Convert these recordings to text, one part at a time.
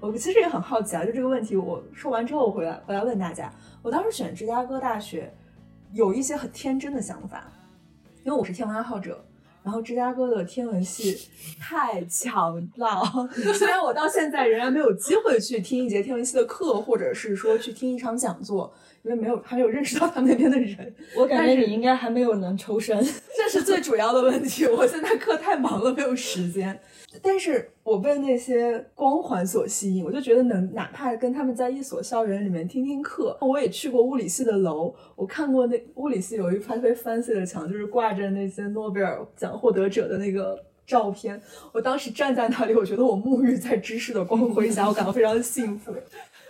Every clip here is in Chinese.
我其实也很好奇啊，就这个问题，我说完之后我回来回来问大家，我当时选芝加哥大学，有一些很天真的想法，因为我是天文爱好者。然后芝加哥的天文系太强了，虽然我到现在仍然没有机会去听一节天文系的课，或者是说去听一场讲座，因为没有还没有认识到他们那边的人。我感觉你应该还没有能抽身，这是最主要的问题。我现在课太忙了，没有时间。但是我被那些光环所吸引，我就觉得能哪怕跟他们在一所校园里面听听课。我也去过物理系的楼，我看过那物理系有一排特别 fancy 的墙，就是挂着那些诺贝尔奖获得者的那个照片。我当时站在那里，我觉得我沐浴在知识的光辉下，我感到非常的幸福。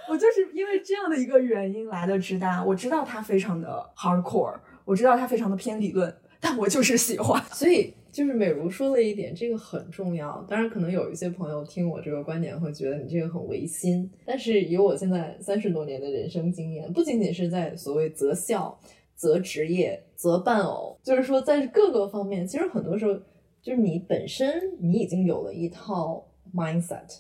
我就是因为这样的一个原因来的知大，我知道它非常的 hardcore，我知道它非常的偏理论，但我就是喜欢，所以。就是美如说了一点，这个很重要。当然，可能有一些朋友听我这个观点会觉得你这个很违心。但是，以我现在三十多年的人生经验，不仅仅是在所谓择校、择职业、择伴偶，就是说在各个方面，其实很多时候就是你本身你已经有了一套 mindset，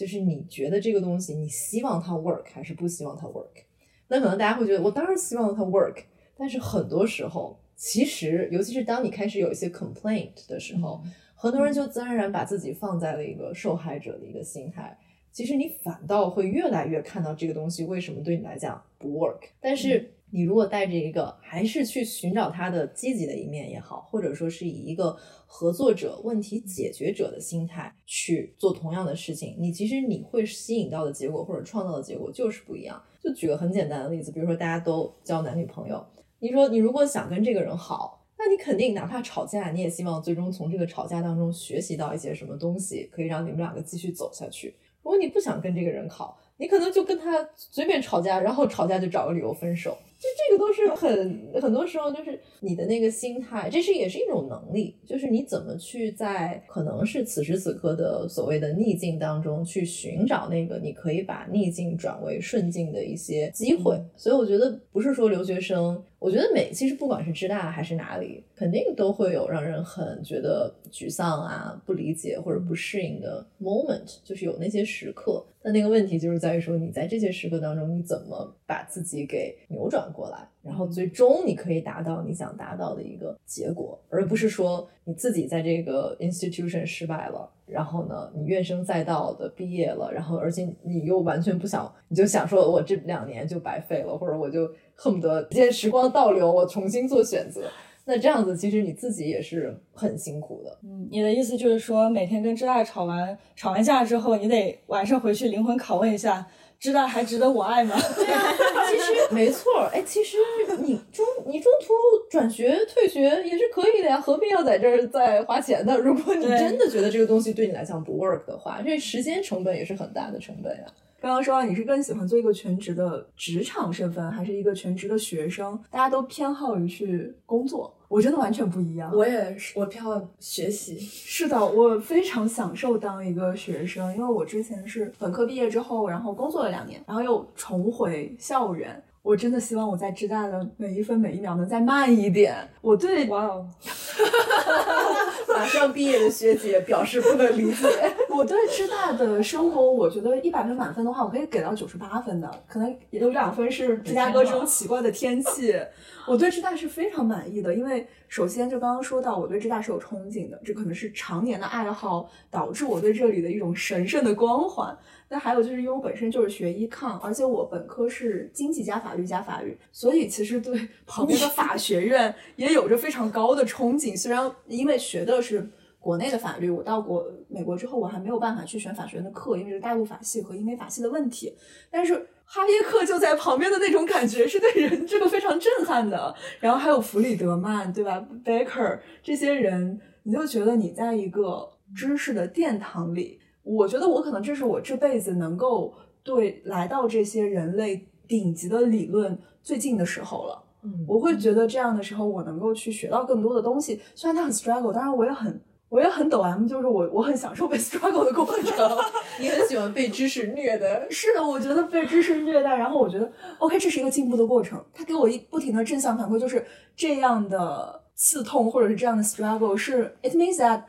就是你觉得这个东西你希望它 work 还是不希望它 work。那可能大家会觉得我当然希望它 work，但是很多时候。其实，尤其是当你开始有一些 complaint 的时候，很多人就自然而然把自己放在了一个受害者的一个心态。其实你反倒会越来越看到这个东西为什么对你来讲不 work。但是你如果带着一个还是去寻找它的积极的一面也好，或者说是以一个合作者、问题解决者的心态去做同样的事情，你其实你会吸引到的结果或者创造的结果就是不一样。就举个很简单的例子，比如说大家都交男女朋友。你说，你如果想跟这个人好，那你肯定哪怕吵架，你也希望最终从这个吵架当中学习到一些什么东西，可以让你们两个继续走下去。如果你不想跟这个人好，你可能就跟他随便吵架，然后吵架就找个理由分手。就这个都是很很多时候就是你的那个心态，这是也是一种能力，就是你怎么去在可能是此时此刻的所谓的逆境当中去寻找那个你可以把逆境转为顺境的一些机会。所以我觉得不是说留学生，我觉得每其实不管是浙大还是哪里，肯定都会有让人很觉得沮丧啊、不理解或者不适应的 moment，就是有那些时刻。但那个问题就是在于说，你在这些时刻当中，你怎么把自己给扭转过来，然后最终你可以达到你想达到的一个结果，而不是说你自己在这个 institution 失败了，然后呢，你怨声载道的毕业了，然后而且你又完全不想，你就想说我这两年就白费了，或者我就恨不得这时光倒流，我重新做选择。那这样子，其实你自己也是很辛苦的。嗯，你的意思就是说，每天跟知大吵完吵完架之后，你得晚上回去灵魂拷问一下，知大还值得我爱吗？对啊，其实没错。哎，其实你中你中途转学退学也是可以的呀，何必要在这儿再花钱呢？如果你真的觉得这个东西对你来讲不 work 的话，这时间成本也是很大的成本呀。刚刚说到你是更喜欢做一个全职的职场身份，还是一个全职的学生？大家都偏好于去工作。我真的完全不一样，我也是，我偏好学习。是的，我非常享受当一个学生，因为我之前是本科毕业之后，然后工作了两年，然后又重回校园。我真的希望我在浙大的每一分每一秒能再慢一点。我对，哇哦，马上毕业的学姐表示不能理解。我对浙大的生活，我觉得一百分满分的话，我可以给到九十八分的，可能有两分是芝加哥这种奇怪的天气。我对浙大是非常满意的，因为首先就刚刚说到，我对浙大是有憧憬的，这可能是常年的爱好导致我对这里的一种神圣的光环。那还有就是，因为我本身就是学医抗，而且我本科是经济加法律加法律，所以其实对 旁边的法学院也有着非常高的憧憬。虽然因为学的是是国内的法律，我到国美国之后，我还没有办法去选法学院的课，因为是大陆法系和英美法系的问题。但是哈耶克就在旁边的那种感觉，是对人这个非常震撼的。然后还有弗里德曼，对吧？Baker 这些人，你就觉得你在一个知识的殿堂里。我觉得我可能这是我这辈子能够对来到这些人类顶级的理论最近的时候了。嗯，我会觉得这样的时候，我能够去学到更多的东西。虽然它很 struggle，当然我也很我也很抖 M，就是我我很享受被 struggle 的过程。你很喜欢被知识虐的？是的，我觉得被知识虐待，然后我觉得 OK，这是一个进步的过程。他给我一不停的正向反馈，就是这样的刺痛或者是这样的 struggle 是 it means that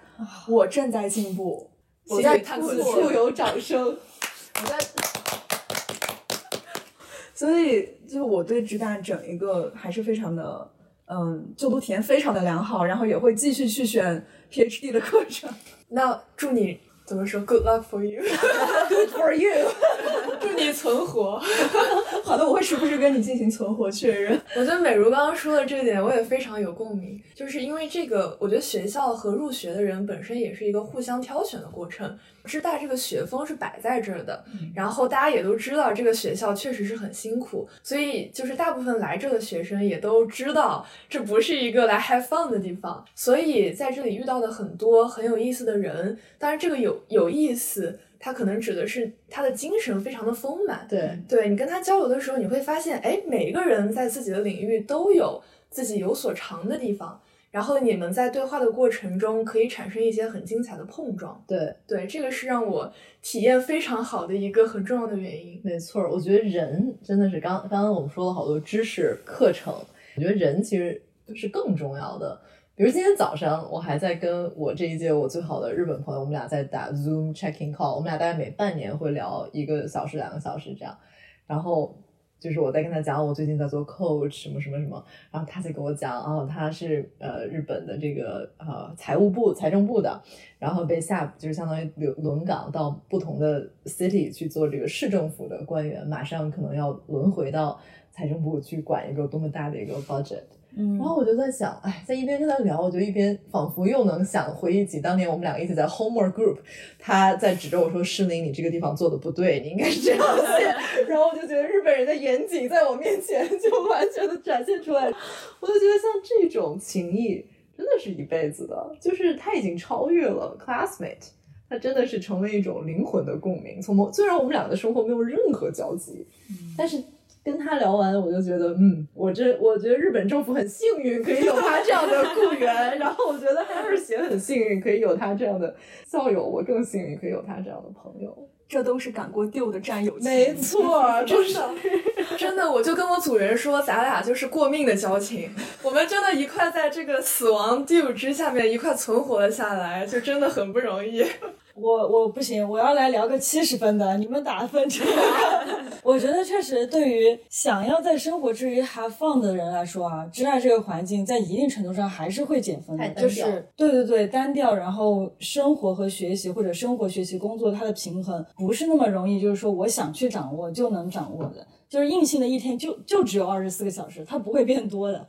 我正在进步。我在突破，有掌声。我在。所以，就我对职大整一个还是非常的，嗯，就读体验非常的良好，然后也会继续去选 PhD 的课程。那祝你怎么说？Good luck for you。Good for you。祝你存活。好的，我会时不时跟你进行存活确认。我觉得美如刚刚说的这一点，我也非常有共鸣。就是因为这个，我觉得学校和入学的人本身也是一个互相挑选的过程。师大这个学风是摆在这儿的，然后大家也都知道这个学校确实是很辛苦，所以就是大部分来这的学生也都知道这不是一个来 have fun 的地方，所以在这里遇到的很多很有意思的人。当然，这个有有意思。他可能指的是他的精神非常的丰满，对，对你跟他交流的时候，你会发现，哎，每一个人在自己的领域都有自己有所长的地方，然后你们在对话的过程中可以产生一些很精彩的碰撞。对，对，这个是让我体验非常好的一个很重要的原因。没错，我觉得人真的是刚刚刚我们说了好多知识课程，我觉得人其实是更重要的。比如今天早上，我还在跟我这一届我最好的日本朋友，我们俩在打 Zoom checking call，我们俩大概每半年会聊一个小时、两个小时这样。然后就是我在跟他讲我最近在做 coach 什么什么什么，然后他在跟我讲，哦，他是呃日本的这个呃财务部、财政部的，然后被下就是相当于轮轮岗到不同的 city 去做这个市政府的官员，马上可能要轮回到财政部去管一个多么大的一个 budget。嗯然后我就在想，哎，在一边跟他聊，我就一边仿佛又能想回忆起当年我们两个一起在 homework group，他在指着我说：“诗玲，你这个地方做的不对，你应该是这样写。”然后我就觉得日本人的严谨在我面前就完全的展现出来，我就觉得像这种情谊真的是一辈子的，就是他已经超越了 classmate。他真的是成为一种灵魂的共鸣。从某虽然我们俩的生活没有任何交集，但是跟他聊完，我就觉得，嗯，我这我觉得日本政府很幸运可以有他这样的雇员，然后我觉得海尔协很幸运可以有他这样的校友，我更幸运可以有他这样的朋友。这都是赶过 deal 的战友。没错，真的，真的，我就跟我组员说，咱俩就是过命的交情，我们真的一块在这个死亡 deal 之下面一块存活了下来，就真的很不容易。我我不行，我要来聊个七十分的，你们打分这个。我觉得确实对于想要在生活之余 have fun 的人来说啊，知爱这个环境在一定程度上还是会减分的，就是对对对单调，然后生活和学习或者生活学习工作它的平衡不是那么容易，就是说我想去掌握就能掌握的，就是硬性的一天就就只有二十四个小时，它不会变多的。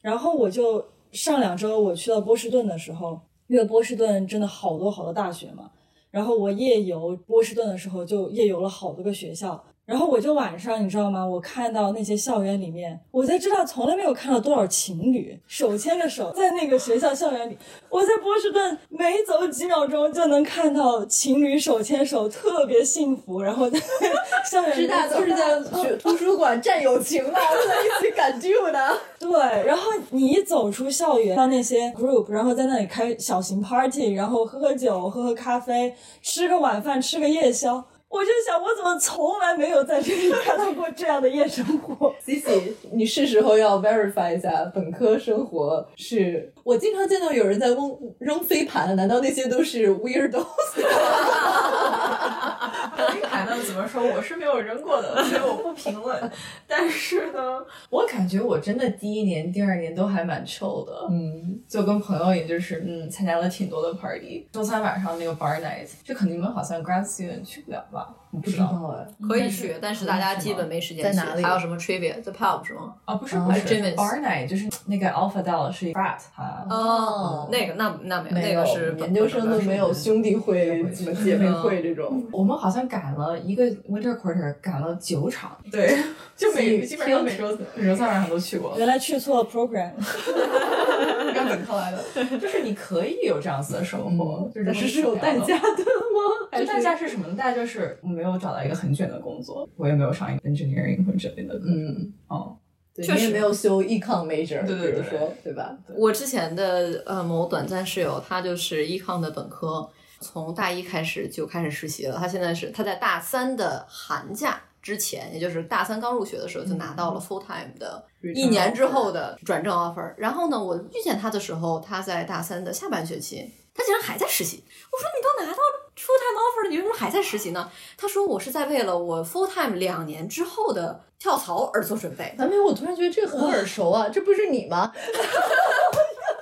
然后我就上两周我去到波士顿的时候，因为波士顿真的好多好多大学嘛。然后我夜游波士顿的时候，就夜游了好多个学校。然后我就晚上，你知道吗？我看到那些校园里面，我才知道从来没有看到多少情侣手牵着手在那个学校校园里。我在波士顿每走几秒钟就能看到情侣手牵手，特别幸福。然后在 校园里师大都是在学图书馆战友情的，在一起赶 due 的。对，然后你一走出校园，到那些 group，然后在那里开小型 party，然后喝喝酒、喝喝咖啡，吃个晚饭、吃个夜宵，我就想，我怎么从来没有在这里看到过这样的夜生活？Cici，你是时候要 verify 一下本科生活是。我经常见到有人在扔扔飞盘，难道那些都是 weirdos？飞盘呢？怎么说？我是没有扔过的，所以我不评论。但是呢，我感觉我真的第一年、第二年都还蛮 chill 的。嗯，就跟朋友也就是嗯参加了挺多的 party。周三晚上那个 bar night，这可能你们好像 grad student 去不了吧？我不知道。哎。可以去，但是大家基本没时间去。在哪里还有什么 trivia 在 pub 是吗？啊，不是哦不是 bar night，就是那个 Alpha Del 是 frat，它哦那个那那没有，没有那个是研究生都没有兄弟会、什么姐妹会这种。我们好像改了一个 winter quarter，赶了九场，对，就每基本上每周每周三晚上都去过，原来去错了 program，干本科来的，就是你可以有这样子的生活，就是但是是有代价的吗？还就是代价是什么呢？代价就是我没有找到一个很卷的工作，我也没有上一个 engineering 或者之类的。嗯，哦，对，确实你也没有修 econ major，对对对比如说，对吧？我之前的呃某短暂室友，他就是 econ 的本科，从大一开始就开始实习了。他现在是他在大三的寒假之前，也就是大三刚入学的时候就拿到了 full time 的一年之后的转正 offer。然后呢，我遇见他的时候，他在大三的下半学期，他竟然还在实习。我说你都拿到 full time offer 了，你为什么还在实习呢？他说我是在为了我 full time 两年之后的跳槽而做准备。咱们，我突然觉得这个很耳熟啊，这不是你吗？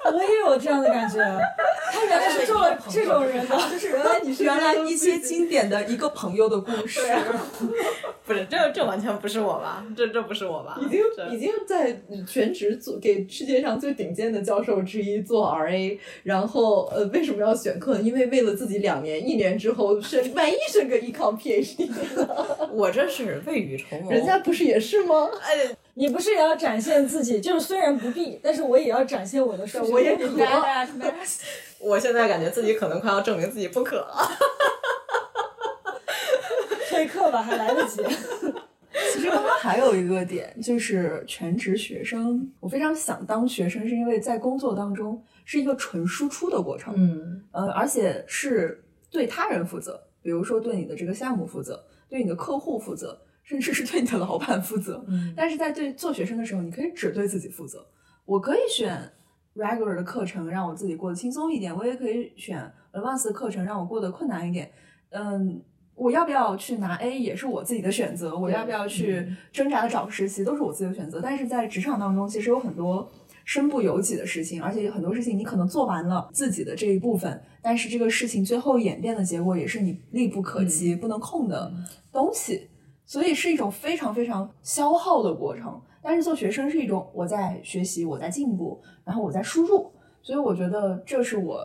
我也有这样的感觉，他原来是做了这种人的，就是原来你是原来一些经典的一个朋友的故事。不是，这这完全不是我吧？这这不是我吧？已经已经在全职做给世界上最顶尖的教授之一做 RA，然后呃为什么要选课？因为为了自己两年一年之后升万一升个 econ PhD，我这是未雨绸缪。人家不是也是吗？哎，你不是也要展现自己？就是虽然不必，但是我也要展现我的数学。我也功得课我现在感觉自己可能快要证明自己不可了。退课吧，还来得及。其实刚刚还有一个点，就是全职学生，我非常想当学生，是因为在工作当中是一个纯输出的过程，嗯呃，而且是对他人负责，比如说对你的这个项目负责，对你的客户负责，甚至是对你的老板负责。嗯 但是在对做学生的时候，你可以只对自己负责。我可以选 regular 的课程，让我自己过得轻松一点；我也可以选 advanced 的课程，让我过得困难一点。嗯，我要不要去拿 A 也是我自己的选择，我要不要去挣扎的找实习都是我自己的选择。但是在职场当中，其实有很多身不由己的事情，而且很多事情你可能做完了自己的这一部分，但是这个事情最后演变的结果也是你力不可及、不能控的东西，所以是一种非常非常消耗的过程。但是做学生是一种我在学习，我在进步，然后我在输入，所以我觉得这是我，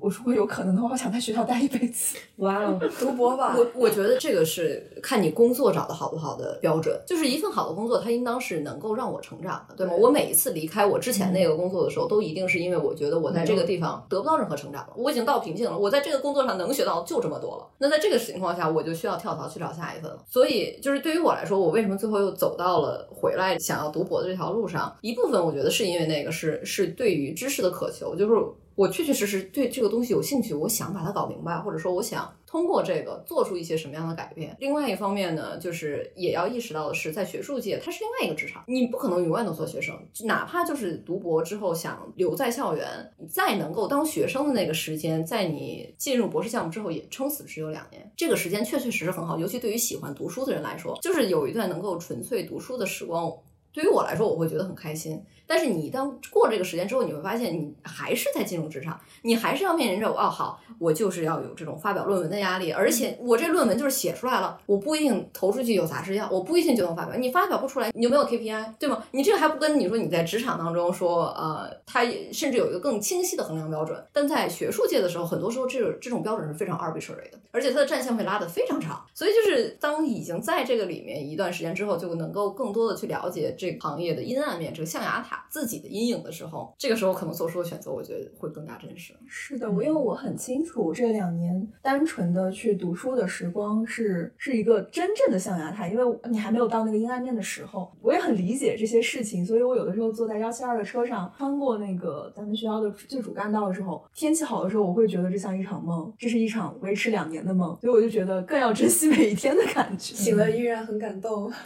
我如果有可能的话，我想在学校待一辈子。哇哦，读博吧。我我觉得这个是看你工作找的好不好的标准，就是一份好的工作，它应当是能够让我成长的，对吗？我每一次离开我之前那个工作的时候，都一定是因为我觉得我在这个地方得不到任何成长了，我已经到瓶颈了，我在这个工作上能学到就这么多了。那在这个情况下，我就需要跳槽去找下一份了。所以，就是对于我来说，我为什么最后又走到了回来想要读博的这条路上？一部分我觉得是因为那个是是对于知识的渴求，就是我确确实实对这个东西有兴趣，我想把它搞明白，或者说我想通过这个做出一些什么样的改变。另外一方面呢，就是也要意识到的是，在学术界它是另外一个职场，你不可能永远都做学生，哪怕就是读博之后想留在校园，再能够当学生的那个时间，在你进入博士项目之后，也撑死只有两年。这个时间确确实实很好，尤其对于喜欢读书的人来说，就是有一段能够纯粹读书的时光。对于我来说，我会觉得很开心。但是你一旦过这个时间之后，你会发现你还是在进入职场，你还是要面临着哦，好，我就是要有这种发表论文的压力，而且我这论文就是写出来了，我不一定投出去有杂志要，我不一定就能发表。你发表不出来，你就没有 KPI，对吗？你这个还不跟你说你在职场当中说，呃，它甚至有一个更清晰的衡量标准。但在学术界的时候，很多时候这种这种标准是非常 arbitrary 的，而且它的战线会拉得非常长。所以就是当已经在这个里面一段时间之后，就能够更多的去了解这个行业的阴暗面，这个象牙塔自己的阴影的时候，这个时候可能做出的选择，我觉得会更加真实。是的，我因为我很清楚这两年单纯的去读书的时光是是一个真正的象牙塔，因为你还没有到那个阴暗面的时候。我也很理解这些事情，所以我有的时候坐在幺七二的车上，穿过那个咱们学校的最主干道的时候，天气好的时候，我会觉得这像一场梦，这是一场维持两年的梦，所以我就觉得更要珍惜每一天的感觉。醒了依然很感动。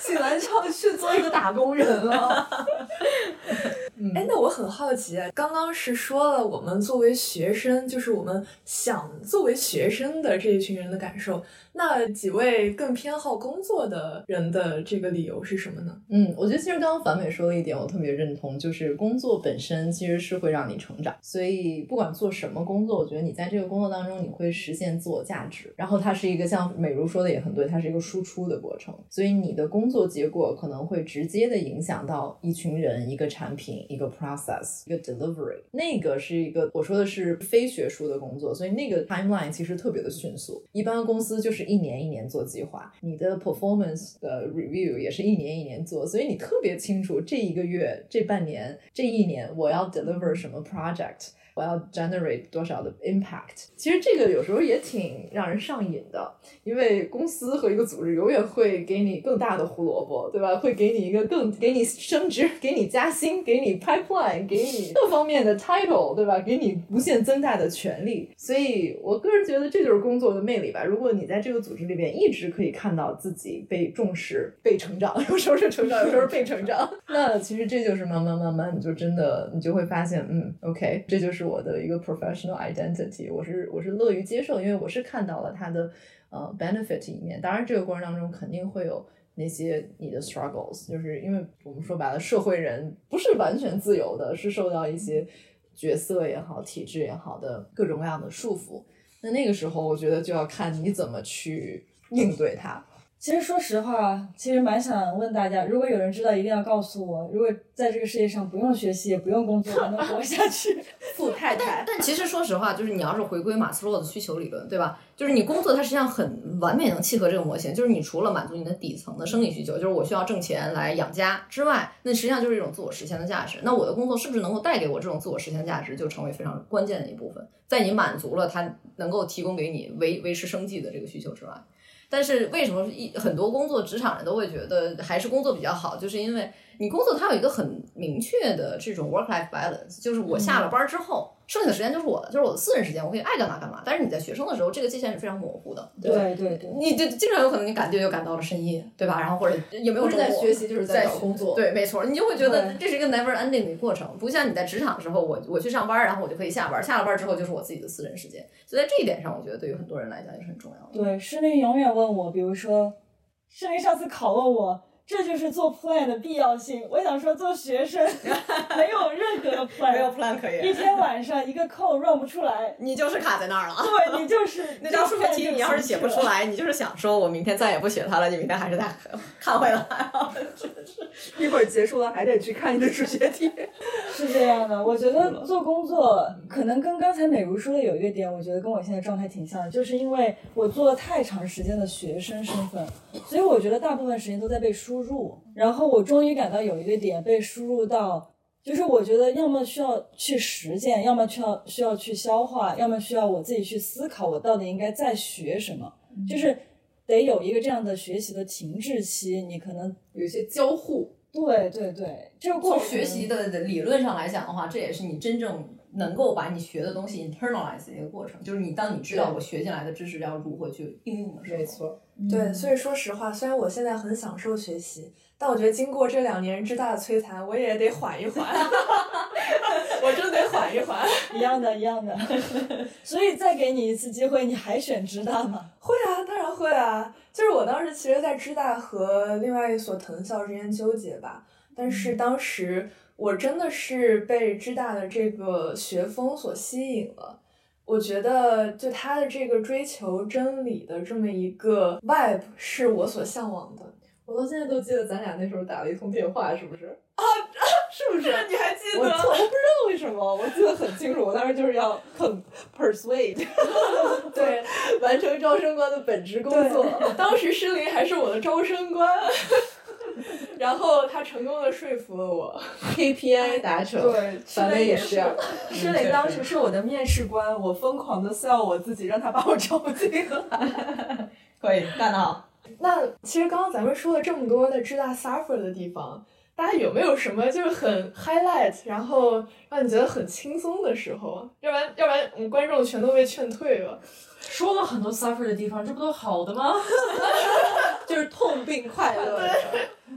醒来要去做一个打工人了。哎，那我很好奇，刚刚是说了我们作为学生，就是我们想作为学生的这一群人的感受。那几位更偏好工作的人的这个理由是什么呢？嗯，我觉得其实刚刚樊美说了一点，我特别认同，就是工作本身其实是会让你成长，所以不管做什么工作，我觉得你在这个工作当中你会实现自我价值，然后它是一个像美如说的也很对，它是一个输出的过程，所以你的工作结果可能会直接的影响到一群人、一个产品、一个 process、一个 delivery，那个是一个我说的是非学术的工作，所以那个 timeline 其实特别的迅速，一般公司就是一年一年做计划，你的 performance 的 review 也是一年一年做，所以你特别清楚这一个月、这半年、这一年我要 deliver 什么 project。我要 generate 多少的 impact？其实这个有时候也挺让人上瘾的，因为公司和一个组织永远会给你更大的胡萝卜，对吧？会给你一个更给你升职、给你加薪、给你 pipeline，给你各方面的 title，对吧？给你无限增大的权利。所以我个人觉得这就是工作的魅力吧。如果你在这个组织里边一直可以看到自己被重视、被成长，有时候是成长，有时候是被成长，那其实这就是慢慢慢慢，你就真的你就会发现，嗯，OK，这就是我的一个 professional identity。我是我是乐于接受，因为我是看到了它的呃 benefit 一面。当然，这个过程当中肯定会有。那些你的 struggles，就是因为我们说白了，社会人不是完全自由的，是受到一些角色也好、体制也好的各种各样的束缚。那那个时候，我觉得就要看你怎么去应对它。其实说实话，其实蛮想问大家，如果有人知道，一定要告诉我。如果在这个世界上不用学习也不用工作，还能活下去？富太太。但其实说实话，就是你要是回归马斯洛的需求理论，对吧？就是你工作，它实际上很完美能契合这个模型。就是你除了满足你的底层的生理需求，就是我需要挣钱来养家之外，那实际上就是一种自我实现的价值。那我的工作是不是能够带给我这种自我实现价值，就成为非常关键的一部分。在你满足了它能够提供给你维维持生计的这个需求之外。但是为什么一很多工作职场人都会觉得还是工作比较好？就是因为你工作它有一个很明确的这种 work life balance，就是我下了班之后。剩下的时间就是我的，就是我的私人时间，我可以爱干嘛干嘛。但是你在学生的时候，这个界限是非常模糊的。对对对，你就经常有可能你赶队就赶到了深夜，对吧？然后或者有没有在学习，就是在工作。对，没错，你就会觉得这是一个 never ending 的过程。不像你在职场的时候，我我去上班，然后我就可以下班，下了班之后就是我自己的私人时间。所以在这一点上，我觉得对于很多人来讲也是很重要的。对，诗林永远问我，比如说，诗林上次拷问我。这就是做 plan 的必要性。我想说，做学生 没有任何的 plan，没有 plan 可以。一天晚上一个 code run 不出来，你就是卡在那儿了。对你就是 那张数学题，你要是写不出来，你就是想说我明天再也不写它了，你明天还是得看回来。真是，一会儿结束了还得去看你的数学题。是这样的，我觉得做工作可能跟刚才美如说的有一个点，我觉得跟我现在状态挺像的，就是因为我做了太长时间的学生身份，所以我觉得大部分时间都在被输。输入，然后我终于感到有一个点被输入到，就是我觉得要么需要去实践，要么需要需要去消化，要么需要我自己去思考，我到底应该再学什么，就是得有一个这样的学习的停滞期，你可能有一些交互。对对对，这个过程学习的理论上来讲的话，这也是你真正能够把你学的东西 internalize 的一个过程，就是你当你知道我学进来的知识要如何去应用的时候。没错。对，所以说实话，虽然我现在很享受学习，但我觉得经过这两年之大的摧残，我也得缓一缓。我就得缓一缓。一样的，一样的。所以再给你一次机会，你还选知大吗？会啊，当然会啊。就是我当时其实，在知大和另外一所藤校之间纠结吧。但是当时我真的是被知大的这个学风所吸引了。我觉得，就他的这个追求真理的这么一个 vibe，是我所向往的。我到现在都记得咱俩那时候打了一通电话，是不是？啊，是不是？你还记得？我错，我不知道为什么，我记得很清楚。我当时就是要很 persuade，对，完成招生官的本职工作。当时诗林还是我的招生官。然后他成功的说服了我，KPI 达成，对，反正也是。施林当时是我的面试官，我疯狂的 sell 我自己，让他把我招进来。可以，干得好。那其实刚刚咱们说了这么多的知大 suffer 的地方，大家有没有什么就是很 highlight，然后让你觉得很轻松的时候？要不然，要不然我们观众全都被劝退了。说了很多 suffer 的地方，这不都好的吗？就是痛并快乐着。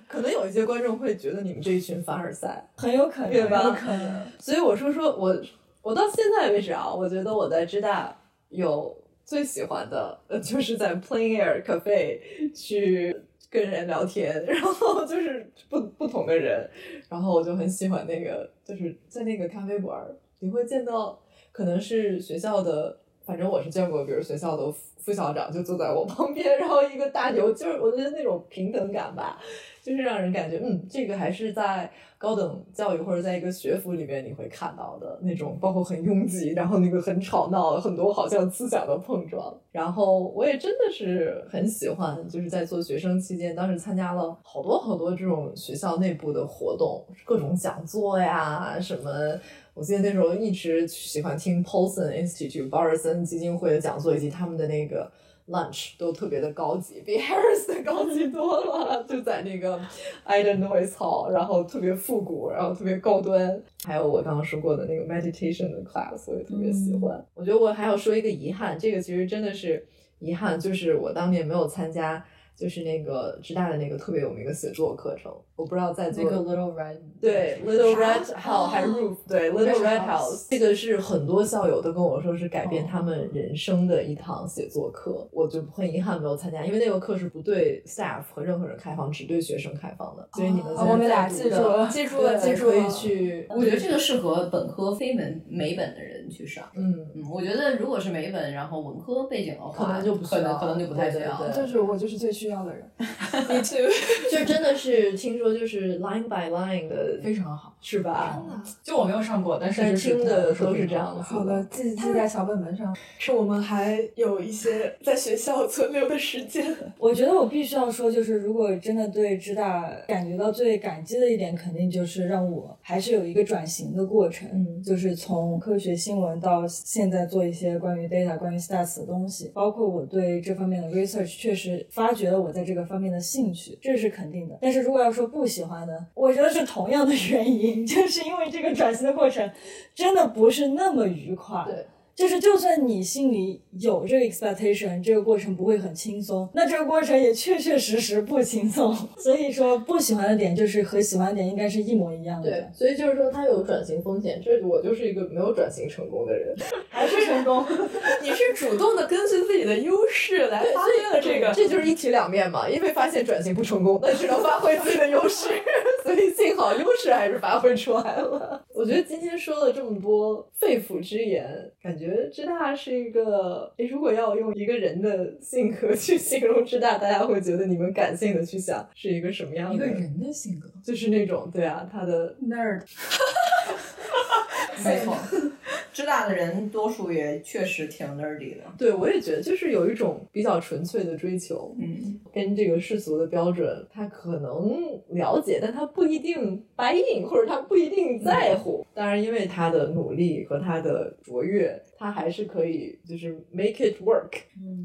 可能有一些观众会觉得你们这一群凡尔赛，很有可能，对吧？有可能。所以我说说我，我到现在为止啊，我觉得我在知大有最喜欢的，就是在 Plain Air Cafe 去跟人聊天，然后就是不不同的人，然后我就很喜欢那个，就是在那个咖啡馆，你会见到可能是学校的。反正我是见过，比如学校的副校长就坐在我旁边，然后一个大牛，就是我觉得那种平等感吧，就是让人感觉，嗯，这个还是在高等教育或者在一个学府里面你会看到的那种，包括很拥挤，然后那个很吵闹，很多好像思想的碰撞。然后我也真的是很喜欢，就是在做学生期间，当时参加了好多好多这种学校内部的活动，各种讲座呀什么。我记得那时候一直喜欢听 Paulson Institute 保尔森基金会的讲座，以及他们的那个 lunch 都特别的高级，比 Harris 的高级多了。就在那个 Idenoise Hall，然后特别复古，然后特别高端。还有我刚刚说过的那个 meditation 的 class，我也特别喜欢。我觉得我还要说一个遗憾，这个其实真的是遗憾，就是我当年没有参加。就是那个职大的那个特别有名的写作课程，我不知道在座那个 Little Red 对 Little Red House 还是 Roof 对 Little Red House，这个是很多校友都跟我说是改变他们人生的一堂写作课，我就很遗憾没有参加，因为那个课是不对 staff 和任何人开放，只对学生开放的，所以你们我们俩记住了，记住了，记住可以去。我觉得这个适合本科非美美本的人去上。嗯嗯，我觉得如果是美本，然后文科背景的话，可能就不可能可能就不太需要。就是我就是最需要的人。Me too，就真的是听说就是 line by line 的非常好，是吧？就我没有上过，但是听的都是这样的。好的，记记在小本本上。是我们还有一些在学校存留的时间。我觉得我必须要说，就是如果真的对知大感觉到最感激的一点，肯定就是让我还是有一个转型的过程，嗯，就是从科学新闻到现在做一些关于 data、关于 stats 的东西，包括我对这方面的 research 确实发掘我在这个方面的兴趣，这是肯定的。但是如果要说不喜欢呢，我觉得是同样的原因，就是因为这个转型的过程真的不是那么愉快。对。就是，就算你心里有这个 expectation，这个过程不会很轻松，那这个过程也确确实实不轻松。所以说，不喜欢的点就是和喜欢的点应该是一模一样的。对，所以就是说，它有转型风险。这我就是一个没有转型成功的人，还是成功。你是主动的根据自己的优势来发挥了这个，这就是一体两面嘛。因为发现转型不成功，那只能发挥自己的优势。所以幸好优势还是发挥出来了。我觉得今天说了这么多肺腑之言，感觉。知大是一个，如果要用一个人的性格去形容知大，大家会觉得你们感性的去想是一个什么样的？一个人的性格，就是那种对啊，他的 nerd，没错。知大的人多数也确实挺 nerdy 的，对我也觉得就是有一种比较纯粹的追求，嗯，跟这个世俗的标准，他可能了解，但他不一定 buy in，或者他不一定在乎。当然，因为他的努力和他的卓越，他还是可以就是 make it work。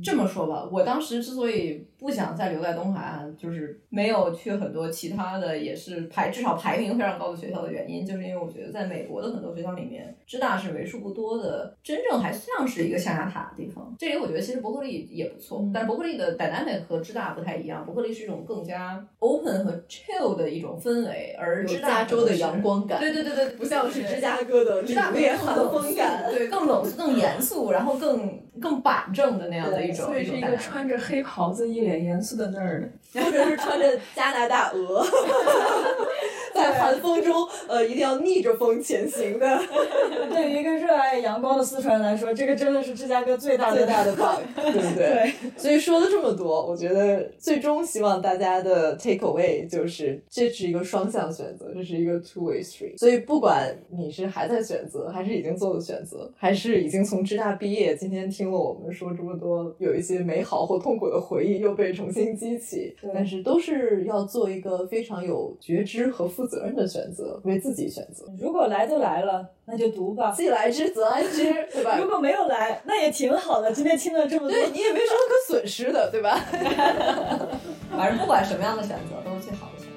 这么说吧，我当时之所以不想再留在东海岸，就是没有去很多其他的，也是排至少排名非常高的学校的原因，就是因为我觉得在美国的很多学校里面，知大是为数。不多的，真正还像是一个象牙塔的地方。这里我觉得其实伯克利也不错，但是伯克利的 dynamic 和芝大不太一样。伯克利是一种更加 open 和 chill 的一种氛围，而芝加州的阳光感，对对对对，不像是芝加哥的芝大烈寒风感，对，更冷更严肃，然后更更板正的那样的一种。所以是一个穿着黑袍子、一脸严肃的那儿的，或者是穿着加拿大鹅，在寒风中，呃，一定要逆着风前行的。对于一个热爱阳光的四川人来说，这个真的是芝加哥最大最大的 bug，对不对？对。所以说了这么多，我觉得最终希望大家的 take away 就是这是一个双向选择，这是一个 two way street。所以不管你是还在选择，还是已经做了选择，还是已经从芝大毕业，今天听了我们说这么多，有一些美好或痛苦的回忆又被重新激起，但是都是要做一个非常有觉知和负责任的选择，为自己选择。如果来都来了。那就读吧，既来之则安之，对吧？如果没有来，那也挺好的。今天听了这么多，对你也没什么可损失的，对吧？反正不管什么样的选择。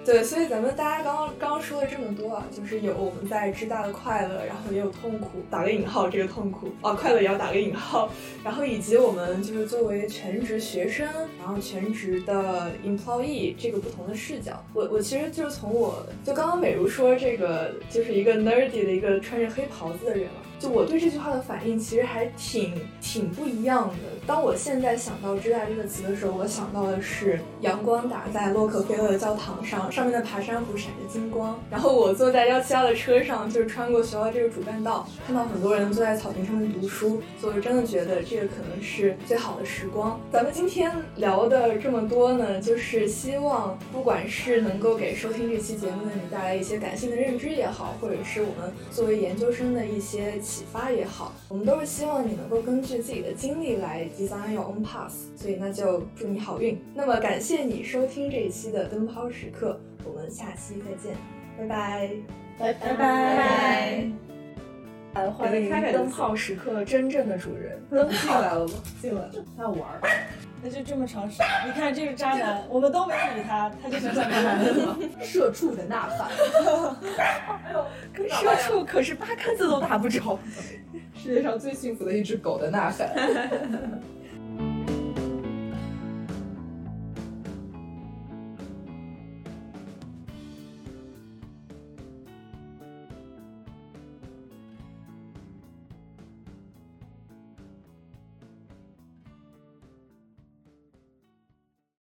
对，所以咱们大家刚刚刚刚说了这么多啊，就是有我们在知大的快乐，然后也有痛苦，打个引号，这个痛苦啊，快乐也要打个引号，然后以及我们就是作为全职学生，然后全职的 employee 这个不同的视角。我我其实就是从我就刚刚美如说这个就是一个 nerdy 的一个穿着黑袍子的人了。就我对这句话的反应其实还挺挺不一样的。当我现在想到“知大”这个词的时候，我想到的是阳光打在洛克菲勒的教堂上，上面的爬山虎闪着金光。然后我坐在幺七幺的车上，就是穿过学校这个主干道，看到很多人坐在草坪上面读书，所以我真的觉得这个可能是最好的时光。咱们今天聊的这么多呢，就是希望不管是能够给收听这期节目的你带来一些感性的认知也好，或者是我们作为研究生的一些。启发也好，我们都是希望你能够根据自己的经历来 design your own path，所以那就祝你好运。那么感谢你收听这一期的灯泡时刻，我们下期再见，拜拜，拜拜拜拜。来欢迎灯泡时刻真正的主人，灯进来了吗？进来了，他要 玩。那就这么长时间。你看这个渣男，我们都没理他，他就想想渣男了。社畜的呐喊，跟社畜可是八竿子都打不着。世界上最幸福的一只狗的呐喊。